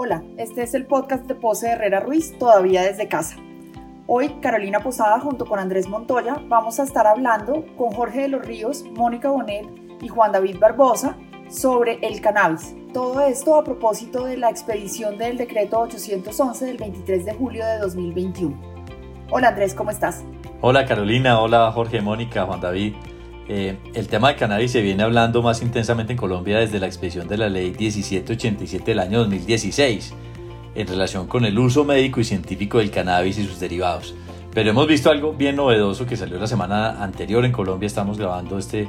Hola, este es el podcast de Pose Herrera Ruiz, todavía desde casa. Hoy, Carolina Posada junto con Andrés Montoya vamos a estar hablando con Jorge de los Ríos, Mónica Bonet y Juan David Barbosa sobre el cannabis. Todo esto a propósito de la expedición del decreto 811 del 23 de julio de 2021. Hola Andrés, ¿cómo estás? Hola Carolina, hola Jorge, Mónica, Juan David. Eh, el tema del cannabis se viene hablando más intensamente en Colombia desde la expedición de la ley 1787 del año 2016 en relación con el uso médico y científico del cannabis y sus derivados. Pero hemos visto algo bien novedoso que salió la semana anterior en Colombia. Estamos grabando este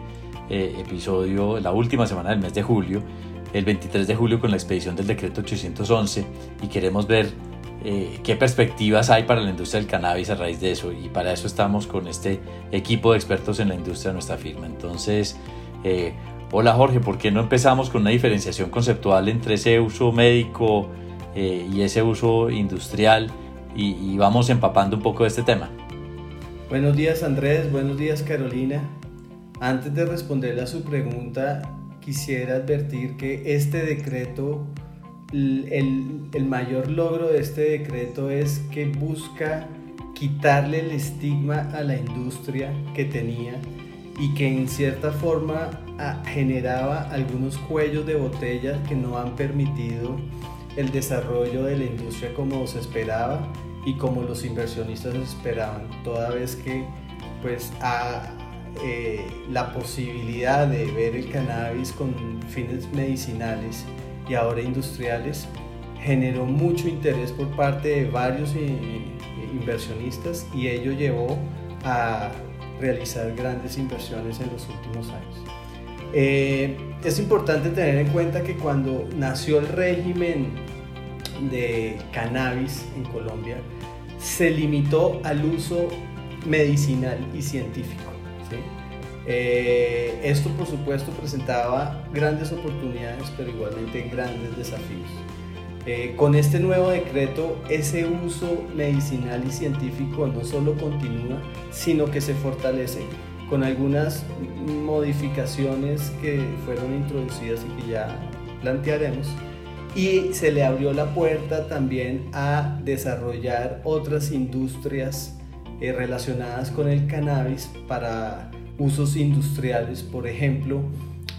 eh, episodio la última semana del mes de julio, el 23 de julio con la expedición del decreto 811 y queremos ver eh, qué perspectivas hay para la industria del cannabis a raíz de eso. Y para eso estamos con este equipo de expertos en la industria de nuestra firma. Entonces, eh, hola Jorge, ¿por qué no empezamos con una diferenciación conceptual entre ese uso médico eh, y ese uso industrial? Y, y vamos empapando un poco de este tema. Buenos días Andrés, buenos días Carolina. Antes de responderle a su pregunta, quisiera advertir que este decreto el, mayor logro de este decreto es que busca quitarle el estigma a la industria que tenía y que en cierta forma ah, generaba algunos cuellos de botella que no han permitido el desarrollo de la industria como se esperaba y como los inversionistas esperaban, toda vez que pues eh, la posibilidad de ver el cannabis con fines medicinales y ahora industriales, generó mucho interés por parte de varios inversionistas y ello llevó a realizar grandes inversiones en los últimos años. Eh, es importante tener en cuenta que cuando nació el régimen de cannabis en Colombia, se limitó al uso medicinal y científico. Eh, esto por supuesto presentaba grandes oportunidades, pero igualmente grandes desafíos. Eh, con este nuevo decreto, ese uso medicinal y científico no solo continúa, sino que se fortalece con algunas modificaciones que fueron introducidas y que ya plantearemos. Y se le abrió la puerta también a desarrollar otras industrias eh, relacionadas con el cannabis para usos industriales, por ejemplo,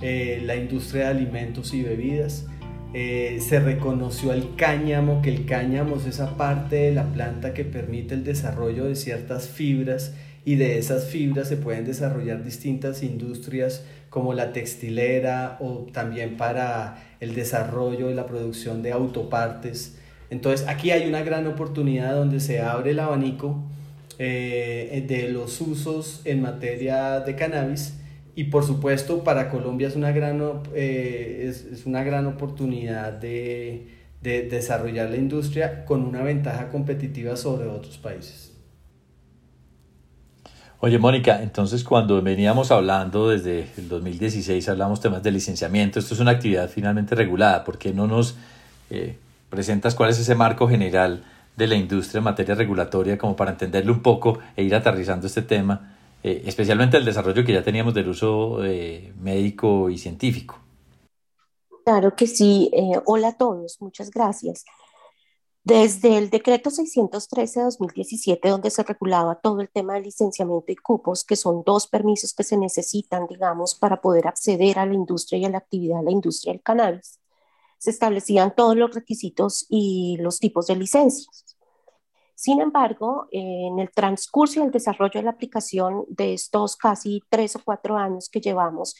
eh, la industria de alimentos y bebidas. Eh, se reconoció al cáñamo, que el cáñamo es esa parte de la planta que permite el desarrollo de ciertas fibras y de esas fibras se pueden desarrollar distintas industrias como la textilera o también para el desarrollo y la producción de autopartes. Entonces aquí hay una gran oportunidad donde se abre el abanico eh, de los usos en materia de cannabis. Y por supuesto para Colombia es una gran, eh, es, una gran oportunidad de, de desarrollar la industria con una ventaja competitiva sobre otros países. Oye, Mónica, entonces cuando veníamos hablando desde el 2016, hablamos temas de licenciamiento, esto es una actividad finalmente regulada, ¿por qué no nos eh, presentas cuál es ese marco general de la industria en materia regulatoria como para entenderlo un poco e ir aterrizando este tema, eh, especialmente el desarrollo que ya teníamos del uso eh, médico y científico. Claro que sí. Eh, hola a todos, muchas gracias. Desde el decreto 613 de 2017, donde se regulaba todo el tema de licenciamiento y cupos, que son dos permisos que se necesitan, digamos, para poder acceder a la industria y a la actividad de la industria del cannabis, se establecían todos los requisitos y los tipos de licencias. Sin embargo, en el transcurso y el desarrollo de la aplicación de estos casi tres o cuatro años que llevamos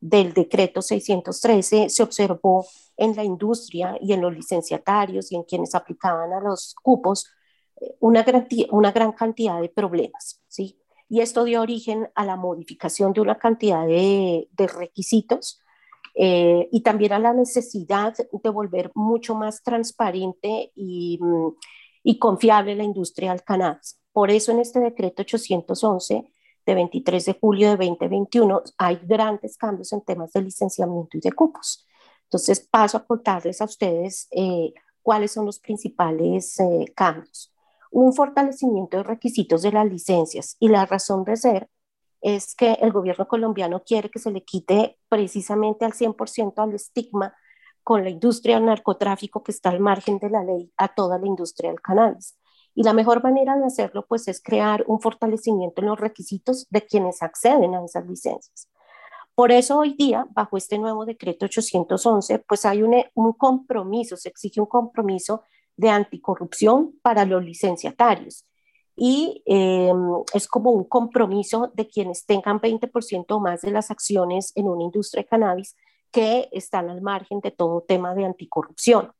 del decreto 613, se observó en la industria y en los licenciatarios y en quienes aplicaban a los cupos eh, una gran, una gran cantidad de problemas. ¿sí? Y esto dio origen a la modificación de una cantidad de, de requisitos eh, y también a la necesidad de volver mucho más transparente y, mm, y confiable la industria del cannabis. Por eso en este decreto 811 de 23 de julio de 2021 hay grandes cambios en temas de licenciamiento y de cupos. Entonces paso a contarles a ustedes eh, cuáles son los principales eh, cambios. Un fortalecimiento de requisitos de las licencias y la razón de ser es que el gobierno colombiano quiere que se le quite precisamente al 100% al estigma con la industria del narcotráfico que está al margen de la ley a toda la industria del cannabis. Y la mejor manera de hacerlo pues es crear un fortalecimiento en los requisitos de quienes acceden a esas licencias. Por eso hoy día, bajo este nuevo decreto 811, pues hay un, un compromiso, se exige un compromiso de anticorrupción para los licenciatarios. Y eh, es como un compromiso de quienes tengan 20% o más de las acciones en una industria de cannabis que están al margen de todo tema de anticorrupción.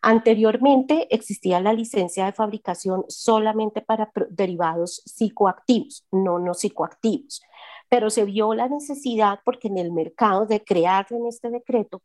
Anteriormente existía la licencia de fabricación solamente para derivados psicoactivos, no no psicoactivos pero se vio la necesidad porque en el mercado de crearlo en este decreto,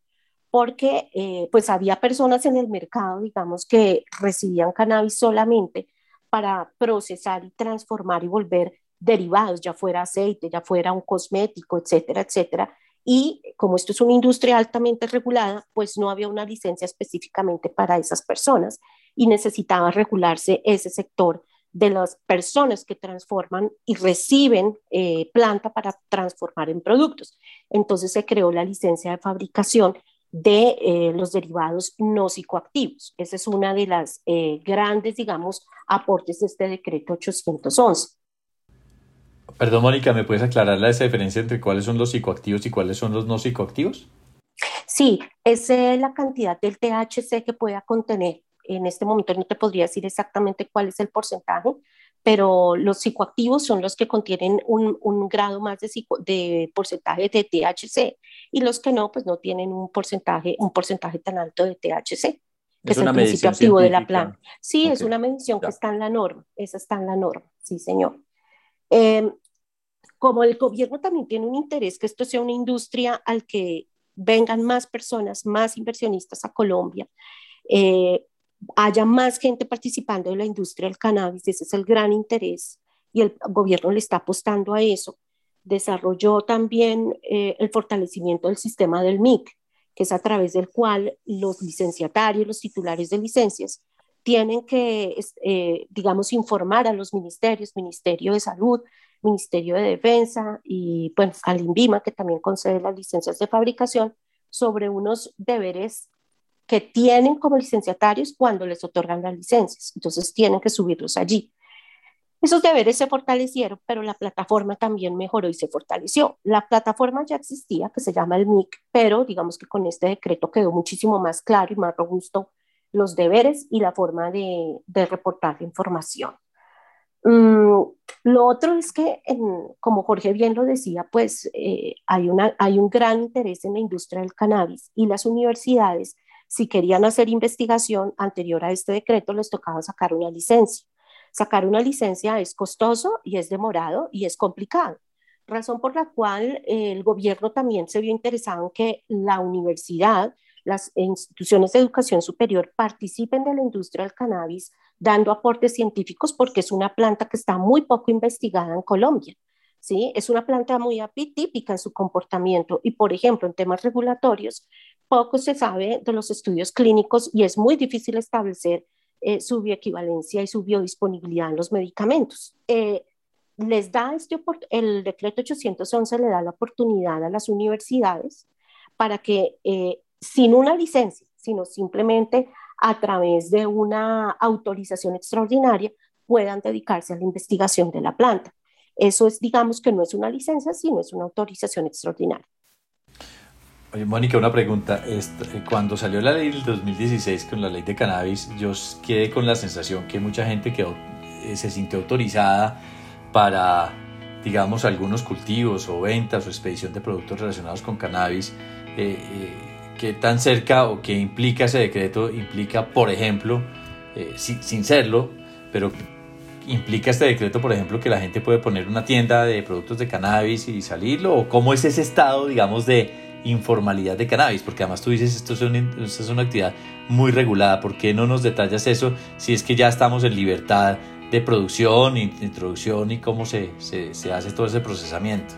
porque eh, pues había personas en el mercado, digamos, que recibían cannabis solamente para procesar y transformar y volver derivados, ya fuera aceite, ya fuera un cosmético, etcétera, etcétera. Y como esto es una industria altamente regulada, pues no había una licencia específicamente para esas personas y necesitaba regularse ese sector de las personas que transforman y reciben eh, planta para transformar en productos. Entonces se creó la licencia de fabricación de eh, los derivados no psicoactivos. Esa es una de las eh, grandes, digamos, aportes de este decreto 811. Perdón, Mónica, ¿me puedes aclarar la diferencia entre cuáles son los psicoactivos y cuáles son los no psicoactivos? Sí, es la cantidad del THC que pueda contener en este momento no te podría decir exactamente cuál es el porcentaje, pero los psicoactivos son los que contienen un, un grado más de, de, porcentaje de THC y los que no, pues no tienen un porcentaje, un porcentaje tan alto de THC. Que es, el principio activo de la planta. Sí, es una medición que está en la norma, esa está en la norma, sí, señor. Em, como el gobierno también tiene un interés que esto sea una industria al que vengan más personas, más inversionistas a Colombia, eh, haya más gente participando en la industria del cannabis, ese es el gran interés y el gobierno le está apostando a eso. Desarrolló también eh, el fortalecimiento del sistema del MIC, que es a través del cual los licenciatarios, los titulares de licencias, tienen que, eh, digamos, informar a los ministerios, Ministerio de Salud, Ministerio de Defensa y pues, al INVIMA, que también concede las licencias de fabricación, sobre unos deberes que tienen como licenciatarios cuando les otorgan las licencias. Entonces tienen que subirlos allí. Esos deberes se fortalecieron, pero la plataforma también mejoró y se fortaleció. La plataforma ya existía, que se llama el MIC, pero digamos que con este decreto quedó muchísimo más claro y más robusto los deberes y la forma de, reportar la información. Mm, lo otro es que, como Jorge bien lo decía, pues eh, hay, una, hay un gran interés en la industria del cannabis y las universidades si querían hacer investigación anterior a este decreto, les tocaba sacar una licencia. Sacar una licencia es costoso y es demorado y es complicado, razón por la cual el gobierno también se vio interesado en que la universidad, las instituciones de educación superior participen de la industria del cannabis dando aportes científicos porque es una planta que está muy poco investigada en Colombia. ¿sí? Es una planta muy atípica en su comportamiento y, por ejemplo, en temas regulatorios, poco se sabe de los estudios clínicos y es muy difícil establecer eh, su bioequivalencia y su biodisponibilidad en los medicamentos. Eh, les da este, el decreto 811 le da la oportunidad a las universidades para que eh, sin una licencia, sino simplemente a través de una autorización extraordinaria, puedan dedicarse a la investigación de la planta. Eso es, digamos que no es una licencia, sino es una autorización extraordinaria. Oye, Mónica, una pregunta. Eh, cuando salió la ley del 2016 con la ley de cannabis, yo quedé con la sensación que mucha gente quedó, eh, se sintió autorizada para, digamos, algunos cultivos o ventas o expedición de productos relacionados con cannabis. Eh, ¿Qué tan cerca o qué implica ese decreto? Implica, por ejemplo, sin, sin serlo, pero implica este decreto, por ejemplo, que la gente puede poner una tienda de productos de cannabis y salirlo? ¿O cómo es ese estado, digamos, de informalidad de cannabis, porque además tú dices esto es una, esto es una actividad muy regulada, ¿por qué no nos detallas eso si es que ya estamos en libertad de producción, introducción y cómo se, se, se hace todo ese procesamiento?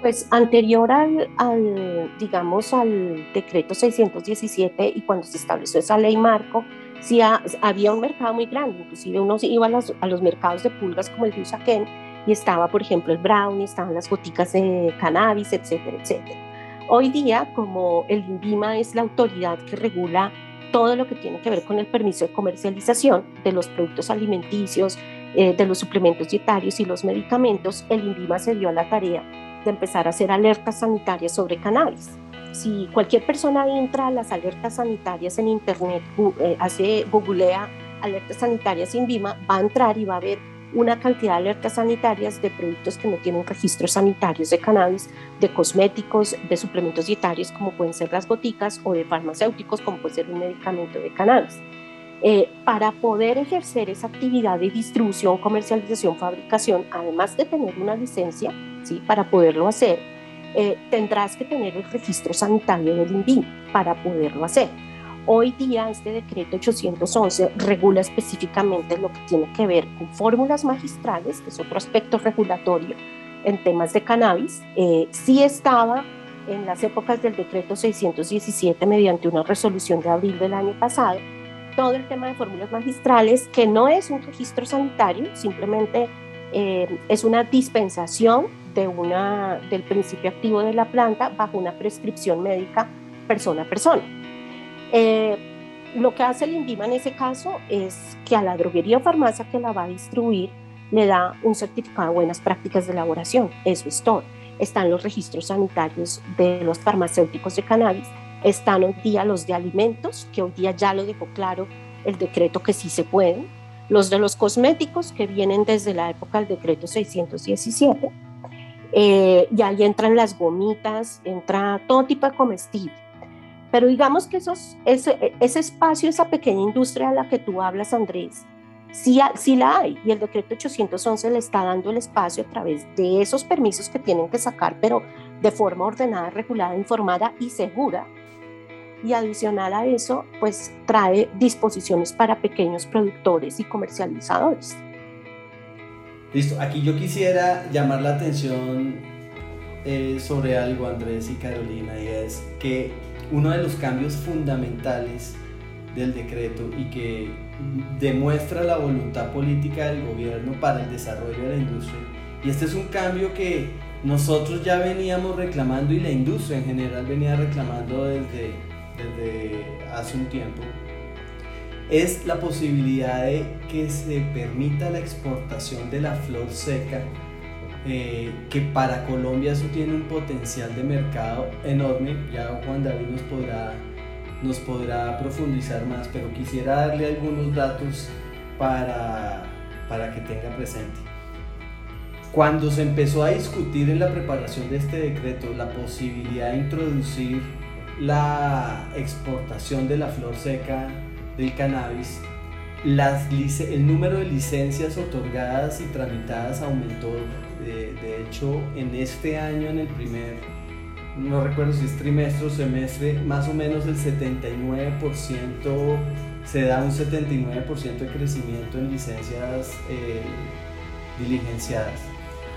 Pues anterior al, al, digamos, al decreto 617 y cuando se estableció esa ley marco, sí había un mercado muy grande, inclusive uno iba a los, a los mercados de pulgas como el de Usaquén y estaba, por ejemplo, el brownie, estaban las boticas de cannabis, etcétera, etcétera. Hoy día, como el INVIMA es la autoridad que regula todo lo que tiene que ver con el permiso de comercialización de los productos alimenticios, eh, de los suplementos dietarios y los medicamentos, el INVIMA se dio a la tarea de empezar a hacer alertas sanitarias sobre cannabis. Si cualquier persona entra a las alertas sanitarias en Internet, eh, hace, googlea alertas sanitarias INVIMA, va a entrar y va a ver una cantidad de alertas sanitarias de productos que no tienen registros sanitarios de cannabis, de cosméticos, de suplementos dietarios como pueden ser las goticas o de farmacéuticos como puede ser un medicamento de cannabis. Eh, para poder ejercer esa actividad de distribución, comercialización, fabricación, además de tener una licencia, para poderlo hacer, eh, tendrás que tener el registro sanitario del INVIM para poderlo hacer. Hoy día este decreto 811 regula específicamente lo que tiene que ver con fórmulas magistrales, que es otro aspecto regulatorio en temas de cannabis. Eh, sí estaba en las épocas del decreto 617 mediante una resolución de abril del año pasado, todo el tema de fórmulas magistrales, que no es un registro sanitario, simplemente eh, es una dispensación de una, del principio activo de la planta bajo una prescripción médica persona a persona. Eh, lo que hace el INVIMA en ese caso es que a la droguería o farmacia que la va a distribuir le da un certificado de buenas prácticas de elaboración. Eso es todo. Están los registros sanitarios de los farmacéuticos de cannabis. Están hoy día los de alimentos, que hoy día ya lo dejó claro el decreto que sí se pueden. Los de los cosméticos, que vienen desde la época del decreto 617. Eh, y ahí entran las gomitas, entra todo tipo de comestible pero digamos que esos, ese, ese espacio, esa pequeña industria a la que tú hablas, Andrés, sí, sí la hay y el decreto 811 le está dando el espacio a través de esos permisos que tienen que sacar, pero de forma ordenada, regulada, informada y segura. Y adicional a eso, pues trae disposiciones para pequeños productores y comercializadores. Listo, aquí yo quisiera llamar la atención eh, sobre algo, Andrés y Carolina, y es que uno de los cambios fundamentales del decreto y que demuestra la voluntad política del gobierno para el desarrollo de la industria. Y este es un cambio que nosotros ya veníamos reclamando y la industria en general venía reclamando desde, desde hace un tiempo. Es la posibilidad de que se permita la exportación de la flor seca eh, que para Colombia eso tiene un potencial de mercado enorme. Ya Juan David nos podrá, nos podrá profundizar más, pero quisiera darle algunos datos para, para que tenga presente. Cuando se empezó a discutir en la preparación de este decreto la posibilidad de introducir la exportación de la flor seca del cannabis, el número de licencias otorgadas y tramitadas aumentó de, hecho, en este año, en el primer, no recuerdo si es trimestre o semestre, más o menos el 79%, se da un 79% de crecimiento en licencias eh, diligenciadas.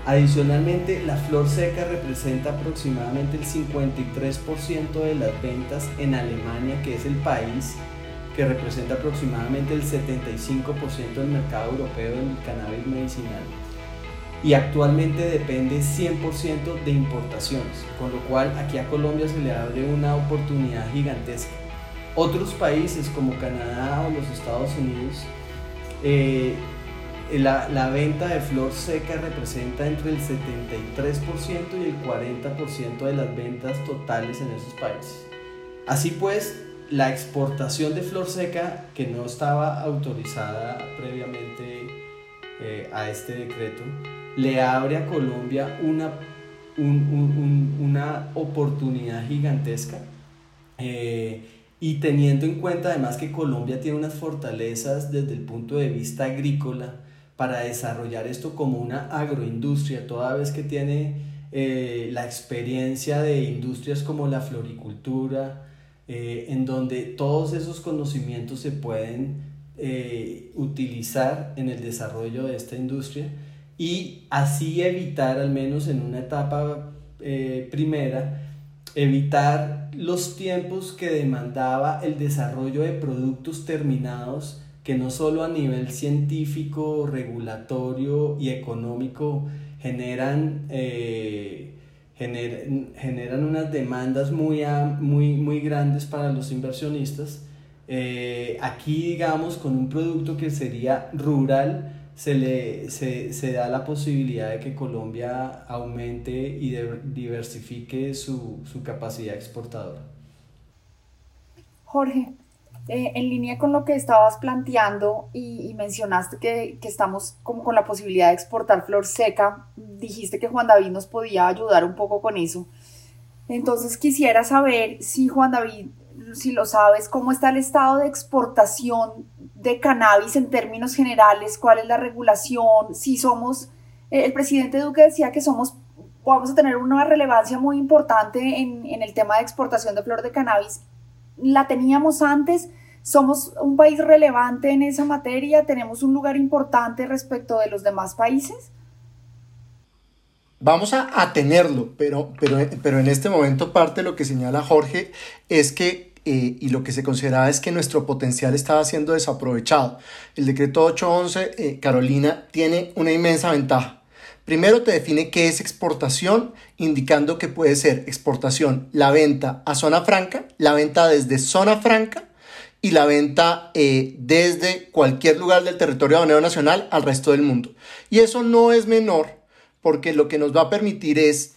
Adicionalmente, la flor seca representa aproximadamente el 53% de las ventas en Alemania, que es el país que representa aproximadamente el 75% del mercado europeo del cannabis medicinal y actualmente depende 100% de importaciones, con lo cual aquí a Colombia se le abre una oportunidad gigantesca. Otros países como Canadá o los Estados Unidos, eh, la, la, venta de flor seca representa entre el 73% y el 40% de las ventas totales en esos países. Así pues, la exportación de flor seca, que no estaba autorizada previamente eh, a este decreto, le abre a Colombia una, una oportunidad gigantesca. Eh, y teniendo en cuenta además que Colombia tiene unas fortalezas desde el punto de vista agrícola para desarrollar esto como una agroindustria, toda vez que tiene eh, la experiencia de industrias como la floricultura, eh, en donde todos esos conocimientos se pueden utilizar en el desarrollo de esta industria y así evitar, al menos en una etapa eh, primera, evitar los tiempos que demandaba el desarrollo de productos terminados que no solo a nivel científico, regulatorio y económico generan eh, generan unas demandas muy, muy, muy grandes para los inversionistas. Eh, aquí, digamos, con un producto que sería rural, se, le, se, se, da la posibilidad de que Colombia aumente y diversifique su, su capacidad exportadora. Jorge, eh, en línea con lo que estabas planteando y, mencionaste que, que, estamos como con la posibilidad de exportar flor seca, dijiste que Juan David nos podía ayudar un poco con eso. Entonces quisiera saber si Juan David, si lo sabes, cómo está el estado de exportación de cannabis en términos generales, cuál es la regulación, si somos, eh, el presidente Duque decía que somos, vamos a tener una relevancia muy importante en, en el tema de exportación de flor de cannabis la teníamos antes, somos un país relevante en esa materia, tenemos un lugar importante respecto de los demás países. Vamos a, tenerlo, pero, pero, pero en este momento parte de lo que señala Jorge es que eh, y lo que se consideraba es que nuestro potencial estaba siendo desaprovechado. El decreto 811, eh, Carolina, tiene una inmensa ventaja. Primero te define qué es exportación, indicando que puede ser exportación la venta a zona franca, la venta desde zona franca y la venta eh, desde cualquier lugar del territorio aduanero nacional al resto del mundo. Y eso no es menor porque lo que nos va a permitir es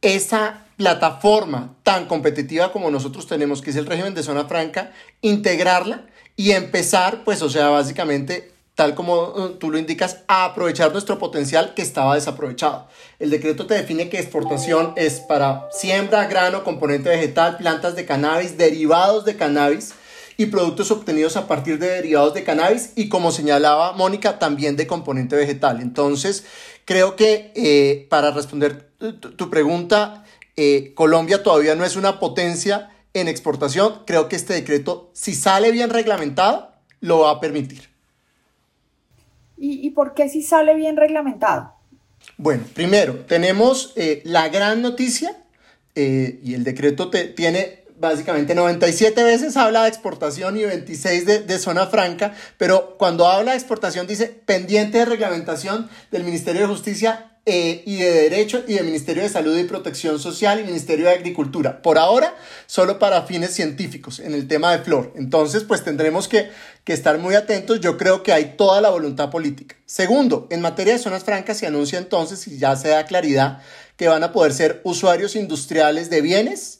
esa plataforma tan competitiva como nosotros tenemos, que es el régimen de zona franca, integrarla y empezar, pues, o sea, básicamente tal como uh, tú lo indicas, a aprovechar nuestro potencial que estaba desaprovechado. El decreto te define que exportación es para siembra, grano, componente vegetal, plantas de cannabis, derivados de cannabis y productos obtenidos a partir de derivados de cannabis y como señalaba Mónica, también de componente vegetal. Entonces, creo que eh, para responder tu, pregunta, eh, Colombia todavía no es una potencia en exportación. Creo que este decreto, si sale bien reglamentado, lo va a permitir. ¿Y, por qué si sale bien reglamentado? Bueno, primero, tenemos eh, la gran noticia y el decreto te, tiene básicamente 97 veces habla de exportación y 26 de, de, zona franca, pero cuando habla de exportación dice pendiente de reglamentación del Ministerio de Justicia eh, y de Derecho y del Ministerio de Salud y Protección Social y Ministerio de Agricultura. Por ahora, solo para fines científicos en el tema de flor. Entonces, pues tendremos que, que estar muy atentos. Yo creo que hay toda la voluntad política. Segundo, en materia de zonas francas se anuncia entonces, y ya se da claridad, que van a poder ser usuarios industriales de bienes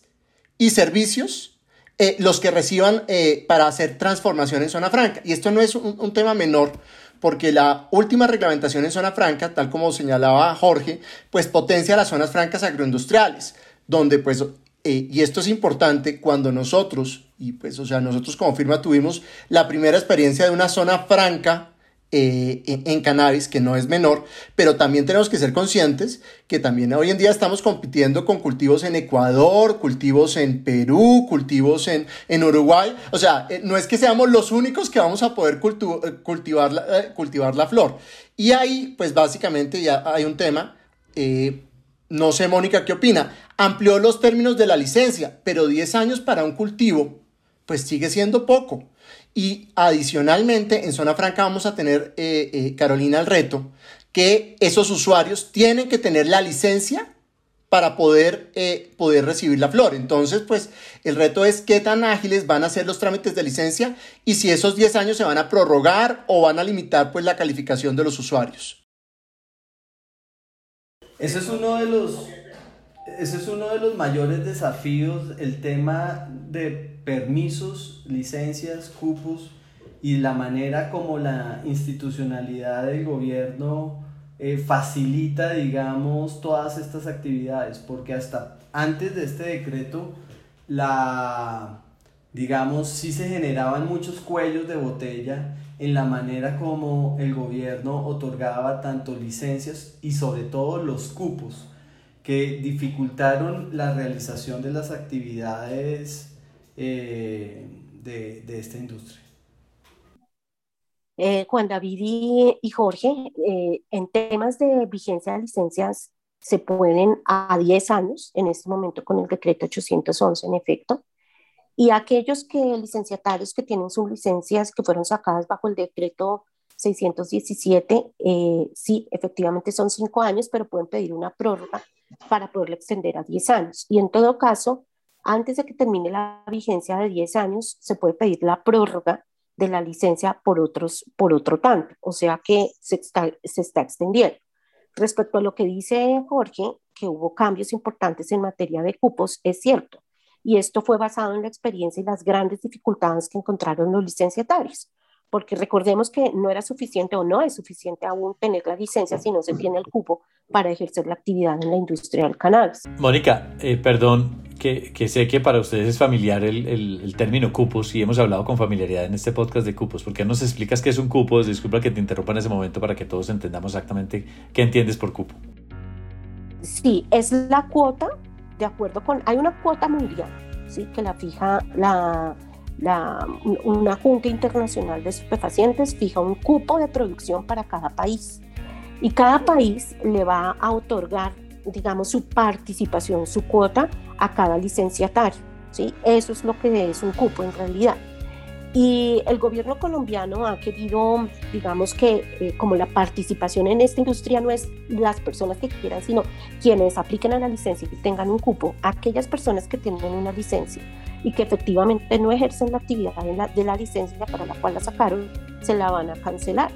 y servicios eh, los que reciban eh, para hacer transformación en zona franca. Y esto no es un, tema menor porque la última reglamentación en zona franca, tal como señalaba Jorge, pues potencia las zonas francas agroindustriales, donde pues, eh, y esto es importante, cuando nosotros, y pues, o sea, nosotros como firma tuvimos la primera experiencia de una zona franca eh, en, cannabis, que no es menor, pero también tenemos que ser conscientes que también hoy en día estamos compitiendo con cultivos en Ecuador, cultivos en Perú, cultivos en, en Uruguay. O sea, eh, no es que seamos los únicos que vamos a poder eh, cultivar, la, cultivar la flor. Y ahí, pues básicamente ya hay un tema. no sé, Mónica, ¿qué opina? Amplió los términos de la licencia, pero 10 años para un cultivo, pues sigue siendo poco. Y adicionalmente, en Zona Franca vamos a tener, eh, eh, Carolina, el reto que esos usuarios tienen que tener la licencia para poder, eh, poder recibir la flor. Entonces, pues el reto es qué tan ágiles van a ser los trámites de licencia y si esos 10 años se van a prorrogar o van a limitar pues la calificación de los usuarios. Ese es uno de los ese es uno de los mayores desafíos, el tema de permisos, licencias, cupos y la manera como la institucionalidad del gobierno eh, facilita, digamos, todas estas actividades, porque hasta antes de este decreto, la, digamos, sí se generaban muchos cuellos de botella en la manera como el gobierno otorgaba tanto licencias y sobre todo los cupos que dificultaron la realización de las actividades eh, de, esta industria. Eh, Juan David y, Jorge, eh, en temas de vigencia de licencias se ponen a 10 años en este momento con el decreto 811 en efecto. Y aquellos que licenciatarios que tienen sus licencias que fueron sacadas bajo el decreto 617, sí, efectivamente son cinco años, pero pueden pedir una prórroga para poderla extender a 10 años. Y en todo caso, antes de que termine la vigencia de 10 años, se puede pedir la prórroga de la licencia por, otros, por otro tanto, o sea que se está, se está extendiendo. Respecto a lo que dice Jorge, que hubo cambios importantes en materia de cupos, es cierto. Y esto fue basado en la experiencia y las grandes dificultades que encontraron los licenciatarios porque recordemos que no era suficiente o no es suficiente aún tener la licencia si no se tiene el cupo para ejercer la actividad en la industria del cannabis. Mónica, eh, perdón, que, que, sé que para ustedes es familiar el, el, término cupos y hemos hablado con familiaridad en este podcast de cupos. ¿Por qué nos explicas qué es un cupo? Disculpa que te interrumpa en ese momento para que todos entendamos exactamente qué entiendes por cupo. Sí, es la cuota, de acuerdo con, hay una cuota mundial, ¿sí? que la fija la una Junta Internacional de Estupefacientes fija un cupo de producción para cada país y cada país le va a otorgar, digamos, su participación, su cuota a cada licenciatario. ¿sí? Eso es lo que es un cupo en realidad. Y el gobierno colombiano ha querido, digamos que eh, como la participación en esta industria no es las personas que quieran, sino quienes apliquen a la licencia y tengan un cupo, aquellas personas que tienen una licencia y que efectivamente no ejercen la actividad de la, de la licencia para la cual la sacaron, se la van a cancelar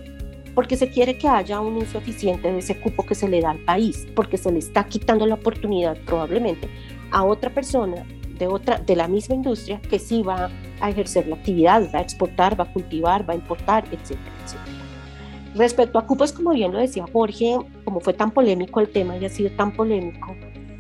porque se quiere que haya un uso eficiente de ese cupo que se le da al país, porque se le está quitando la oportunidad probablemente a otra persona de, otra, de la misma industria que sí va a ejercer la actividad, va a exportar, va a cultivar, va a importar, etcétera, etcétera. Respecto a cupos, como bien lo decía Jorge, como fue tan polémico el tema y ha sido tan polémico,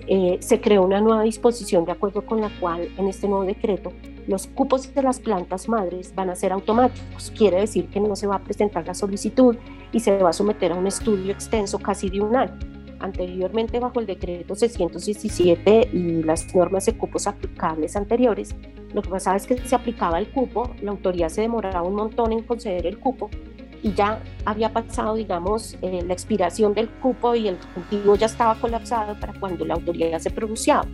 eh, se creó una nueva disposición de acuerdo con la cual en este nuevo decreto los cupos de las plantas madres van a ser automáticos. Quiere decir que no se va a presentar la solicitud y se va a someter a un estudio extenso casi de un año. Anteriormente, bajo el decreto 617 y las normas de cupos aplicables anteriores, lo que pasaba es que se aplicaba el cupo, la autoridad se demoraba un montón en conceder el cupo y ya había pasado, digamos, eh, la expiración del cupo y el cultivo ya estaba colapsado para cuando la autoridad se pronunciaba.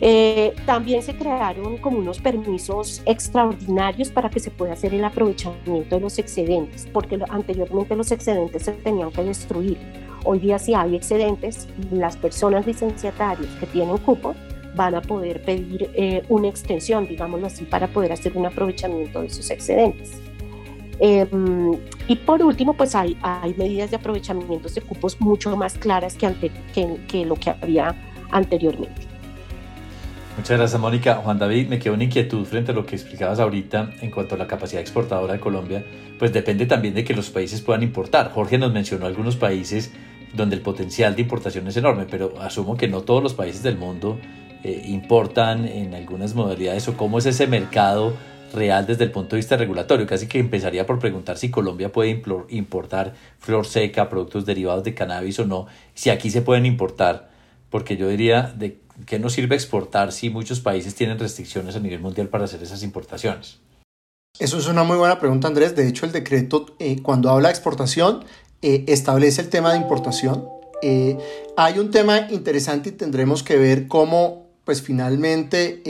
Eh, también se crearon como unos permisos extraordinarios para que se pueda hacer el aprovechamiento de los excedentes, porque anteriormente los excedentes se tenían que destruir. Hoy día si hay excedentes, las personas licenciatarias que tienen cupo van a poder pedir eh, una extensión, digámoslo así, para poder hacer un aprovechamiento de esos excedentes. Em, y por último, pues hay, hay medidas de aprovechamiento de cupos mucho más claras que, que, que lo que había anteriormente. Muchas gracias, Mónica. Juan David, me quedó una inquietud frente a lo que explicabas ahorita en cuanto a la capacidad exportadora de Colombia. Pues depende también de que los países puedan importar. Jorge nos mencionó algunos países donde el potencial de importación es enorme, pero asumo que no todos los países del mundo eh, importan en algunas modalidades o cómo es ese mercado real desde el punto de vista regulatorio. Casi que empezaría por preguntar si Colombia puede importar flor seca, productos derivados de cannabis o no, si aquí se pueden importar, porque yo diría de qué nos sirve exportar si muchos países tienen restricciones a nivel mundial para hacer esas importaciones. Eso es una muy buena pregunta, Andrés. De hecho, el decreto, eh, cuando habla de exportación, eh, establece el tema de importación. Eh, hay un tema interesante y tendremos que ver cómo, pues finalmente,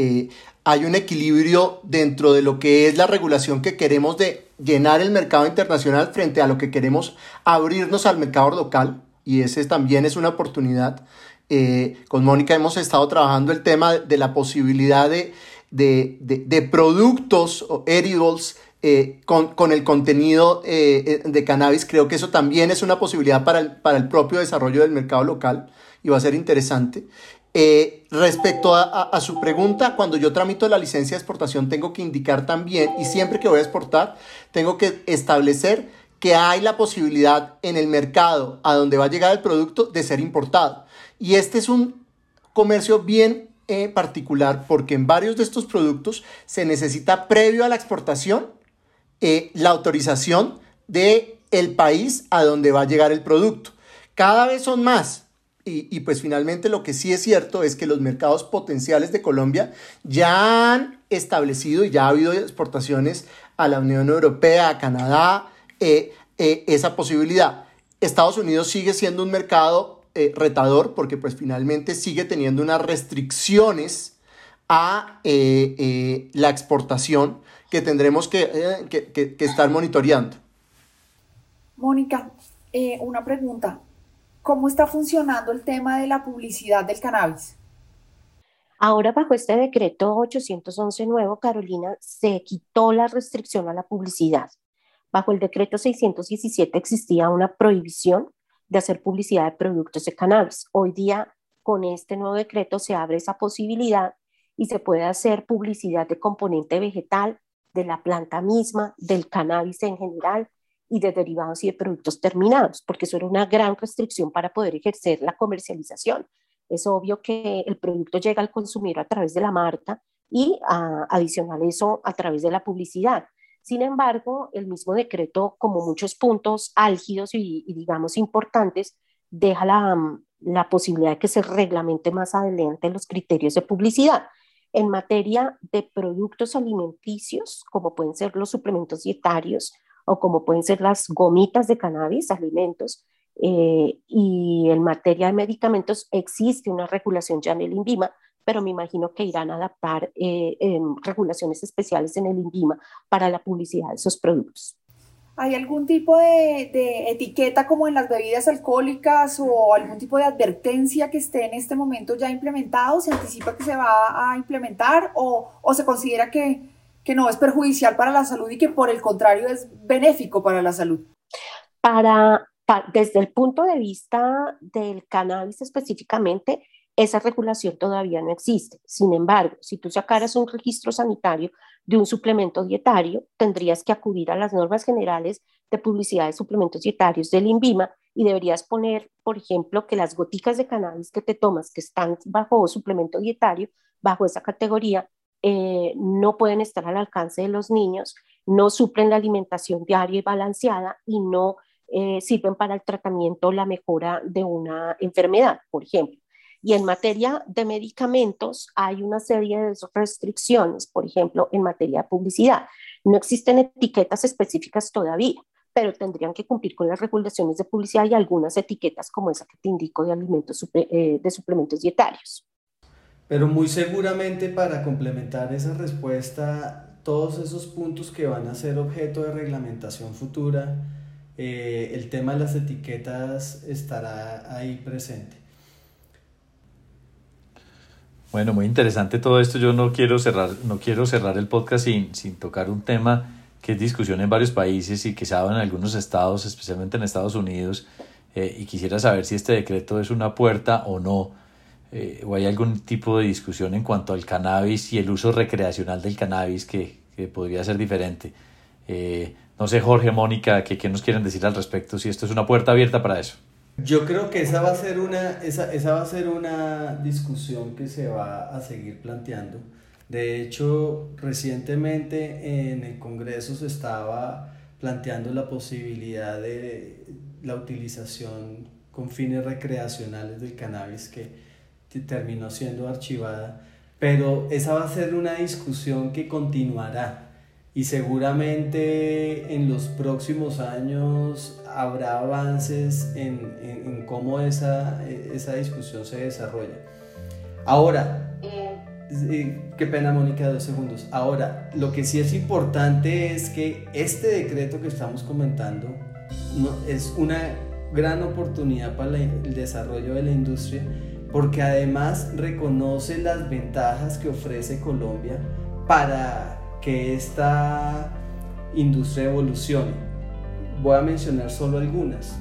hay un equilibrio dentro de lo que es la regulación que queremos de llenar el mercado internacional frente a lo que queremos abrirnos al mercado local y ese también es una oportunidad. Eh, con Mónica hemos estado trabajando el tema de la posibilidad de, de, productos o edibles eh, con, el contenido eh, de cannabis. Creo que eso también es una posibilidad para el, para el propio desarrollo del mercado local y va a ser interesante. Eh, respecto a, su pregunta, cuando yo tramito la licencia de exportación tengo que indicar también, y siempre que voy a exportar, tengo que establecer que hay la posibilidad en el mercado a donde va a llegar el producto de ser importado. Y este es un comercio bien eh, particular porque en varios de estos productos se necesita previo a la exportación eh, la autorización de el país a donde va a llegar el producto. Cada vez son más, y, pues finalmente lo que sí es cierto es que los mercados potenciales de Colombia ya han establecido y ya ha habido exportaciones a la Unión Europea, a Canadá, eh, eh, esa posibilidad. Estados Unidos sigue siendo un mercado retador porque pues finalmente sigue teniendo unas restricciones a la exportación que tendremos que, que estar monitoreando. Mónica, una pregunta ¿cómo está funcionando el tema de la publicidad del cannabis? Ahora, bajo este decreto 811 nuevo, Carolina, se quitó la restricción a la publicidad. Bajo el decreto 617 existía una prohibición de hacer publicidad de productos de cannabis. Hoy día, con este nuevo decreto, se abre esa posibilidad y se puede hacer publicidad de componente vegetal, de la planta misma, del cannabis en general y de derivados y de productos terminados, porque eso era una gran restricción para poder ejercer la comercialización. Es obvio que el producto llega al consumidor a través de la marca y a, adicional eso a través de la publicidad. Sin embargo, el mismo decreto, como muchos puntos álgidos y, digamos importantes, deja la, la, posibilidad de que se reglamente más adelante los criterios de publicidad. En materia de productos alimenticios, como pueden ser los suplementos dietarios o como pueden ser las gomitas de cannabis, alimentos, eh, y en materia de medicamentos existe una regulación ya en el INVIMA, pero me imagino que irán a adaptar eh, regulaciones especiales en el INVIMA para la publicidad de esos productos. ¿Hay algún tipo de, etiqueta como en las bebidas alcohólicas o algún tipo de advertencia que esté en este momento ya implementado? ¿Se anticipa que se va a implementar o, se considera que, no es perjudicial para la salud y que por el contrario es benéfico para la salud? Para, desde el punto de vista del cannabis específicamente, esa regulación todavía no existe. Sin embargo, si tú sacaras un registro sanitario de un suplemento dietario, tendrías que acudir a las normas generales de publicidad de suplementos dietarios del INVIMA y deberías poner, por ejemplo, que las goticas de cannabis que te tomas, que están bajo suplemento dietario, bajo esa categoría, eh, no pueden estar al alcance de los niños, no suplen la alimentación diaria y balanceada y no eh, sirven para el tratamiento o la mejora de una enfermedad, por ejemplo. Y en materia de medicamentos hay una serie de restricciones, por ejemplo, en materia de publicidad. No existen etiquetas específicas todavía, pero tendrían que cumplir con las regulaciones de publicidad y algunas etiquetas como esa que te indico de alimentos eh, de suplementos dietarios. Pero muy seguramente para complementar esa respuesta, todos esos puntos que van a ser objeto de reglamentación futura, eh, el tema de las etiquetas estará ahí presente. Bueno, muy interesante todo esto. Yo no quiero cerrar, no quiero cerrar el podcast sin, sin tocar un tema que es discusión en varios países y que se ha dado en algunos estados, especialmente en Estados Unidos, eh, y quisiera saber si este decreto es una puerta o no, eh, o hay algún tipo de discusión en cuanto al cannabis y el uso recreacional del cannabis que, que podría ser diferente. No sé, Jorge, Mónica, ¿qué, ¿qué, nos quieren decir al respecto? Si esto es una puerta abierta para eso. Yo creo que esa va a ser una, esa, esa va a ser una discusión que se va a seguir planteando. De hecho, recientemente en el Congreso se estaba planteando la posibilidad de la utilización con fines recreacionales del cannabis que terminó siendo archivada, pero esa va a ser una discusión que continuará y seguramente en los próximos años habrá avances en, en, cómo esa, esa, discusión se desarrolla. Ahora, eh, qué pena Mónica, dos segundos. Ahora, lo que sí es importante es que este decreto que estamos comentando no, es una gran oportunidad para el desarrollo de la industria porque además reconoce las ventajas que ofrece Colombia para que esta industria evolucione. Voy a mencionar solo algunas.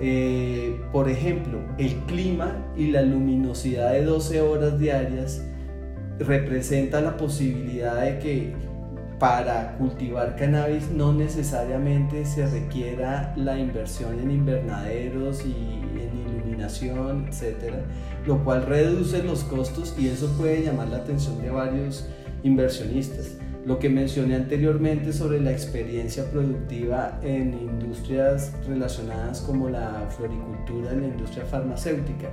Eh, por ejemplo, el clima y la luminosidad de 12 horas diarias representa la posibilidad de que para cultivar cannabis no necesariamente se requiera la inversión en invernaderos y en iluminación, etcétera, lo cual reduce los costos y eso puede llamar la atención de varios inversionistas lo que mencioné anteriormente sobre la experiencia productiva en industrias relacionadas como la floricultura, en la industria farmacéutica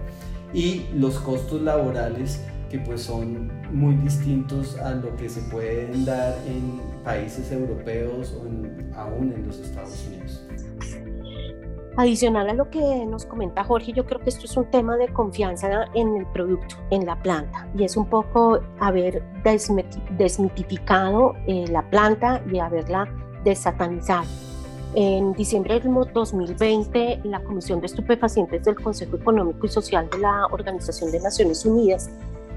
y los costos laborales que pues son muy distintos a lo que se pueden dar en países europeos o aún en los Estados Unidos. Adicional a lo que nos comenta Jorge, yo creo que esto es un tema de confianza en el producto, en la planta, y es un poco haber desmitificado eh, la planta y haberla desatanizado. En diciembre del 2020, la Comisión de Estupefacientes del Consejo Económico y Social de la Organización de Naciones Unidas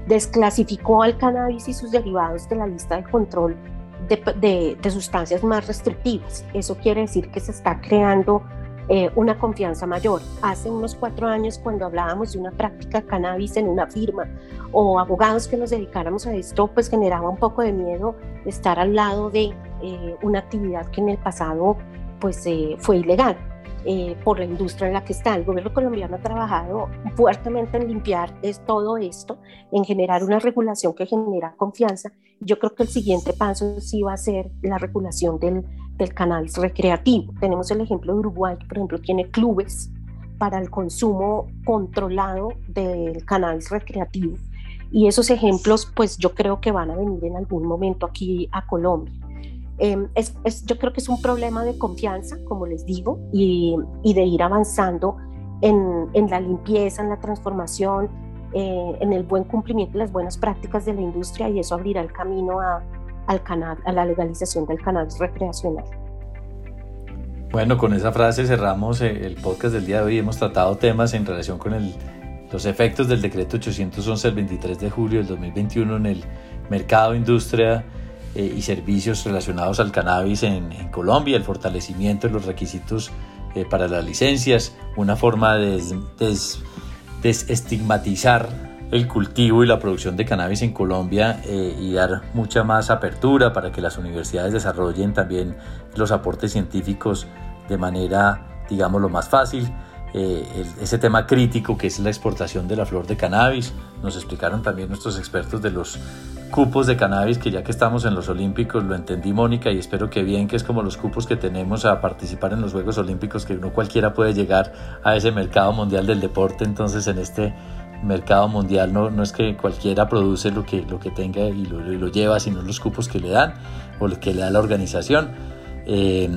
desclasificó al cannabis y sus derivados de la lista de control de, sustancias más restrictivas. Eso quiere decir que se está creando eh, una confianza mayor. Hace unos cuatro años, cuando hablábamos de una práctica cannabis en una firma o abogados que nos dedicáramos a esto, pues generaba un poco de miedo estar al lado de eh, una actividad que en el pasado pues eh, fue ilegal. Eh, por la industria en la que está. El gobierno colombiano ha trabajado fuertemente en limpiar es todo esto, en generar una regulación que genera confianza. Yo creo que el siguiente paso sí va a ser la regulación del, del recreativo. Tenemos el ejemplo de Uruguay, que por ejemplo tiene clubes para el consumo controlado del cannabis recreativo. Y esos ejemplos, pues yo creo que van a venir en algún momento aquí a Colombia. Em, es, yo creo que es un problema de confianza, como les digo, y, de ir avanzando en, la limpieza, en la transformación, eh, en el buen cumplimiento de las buenas prácticas de la industria y eso abrirá el camino a, la legalización del cannabis recreacional. Bueno, con esa frase cerramos eh, el podcast del día de hoy. Hemos tratado temas en relación con los efectos del decreto 811 del 23 de julio del 2021 en el mercado, industria, eh, y servicios relacionados al cannabis en, Colombia, el fortalecimiento de los requisitos eh, para las licencias, una forma de desestigmatizar el cultivo y la producción de cannabis en Colombia eh, y dar mucha más apertura para que las universidades desarrollen también los aportes científicos de manera, digamos, lo más fácil. Ese tema crítico que es la exportación de la flor de cannabis. Nos explicaron también nuestros expertos de los cupos de cannabis, que ya que estamos en los Olímpicos, lo entendí Mónica y espero que bien, que es como los cupos que tenemos a participar en los Juegos Olímpicos, que no cualquiera puede llegar a ese mercado mundial del deporte, entonces en este mercado mundial no, no es que cualquiera produce lo que, lo que tenga y lo, lo lleva, sino los cupos que le dan o que le da la organización. Eh,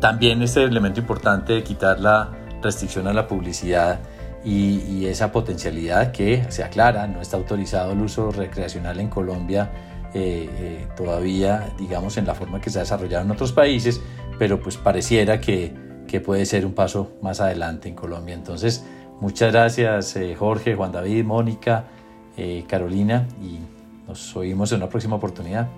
también este elemento importante de quitar la restricción a la publicidad y, esa potencialidad que se aclara, no está autorizado el uso recreacional en Colombia eh, eh, todavía, digamos, en la forma que se ha desarrollado en otros países, pero pues pareciera que, que puede ser un paso más adelante en Colombia. Entonces, muchas gracias eh, Jorge, Juan David, Mónica, Carolina y nos oímos en una próxima oportunidad.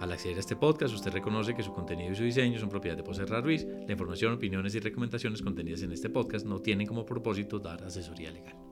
Al acceder a este podcast, usted reconoce que su contenido y su diseño son propiedad de Poserra Ruiz. La información, opiniones y recomendaciones contenidas en este podcast no tienen como propósito dar asesoría legal.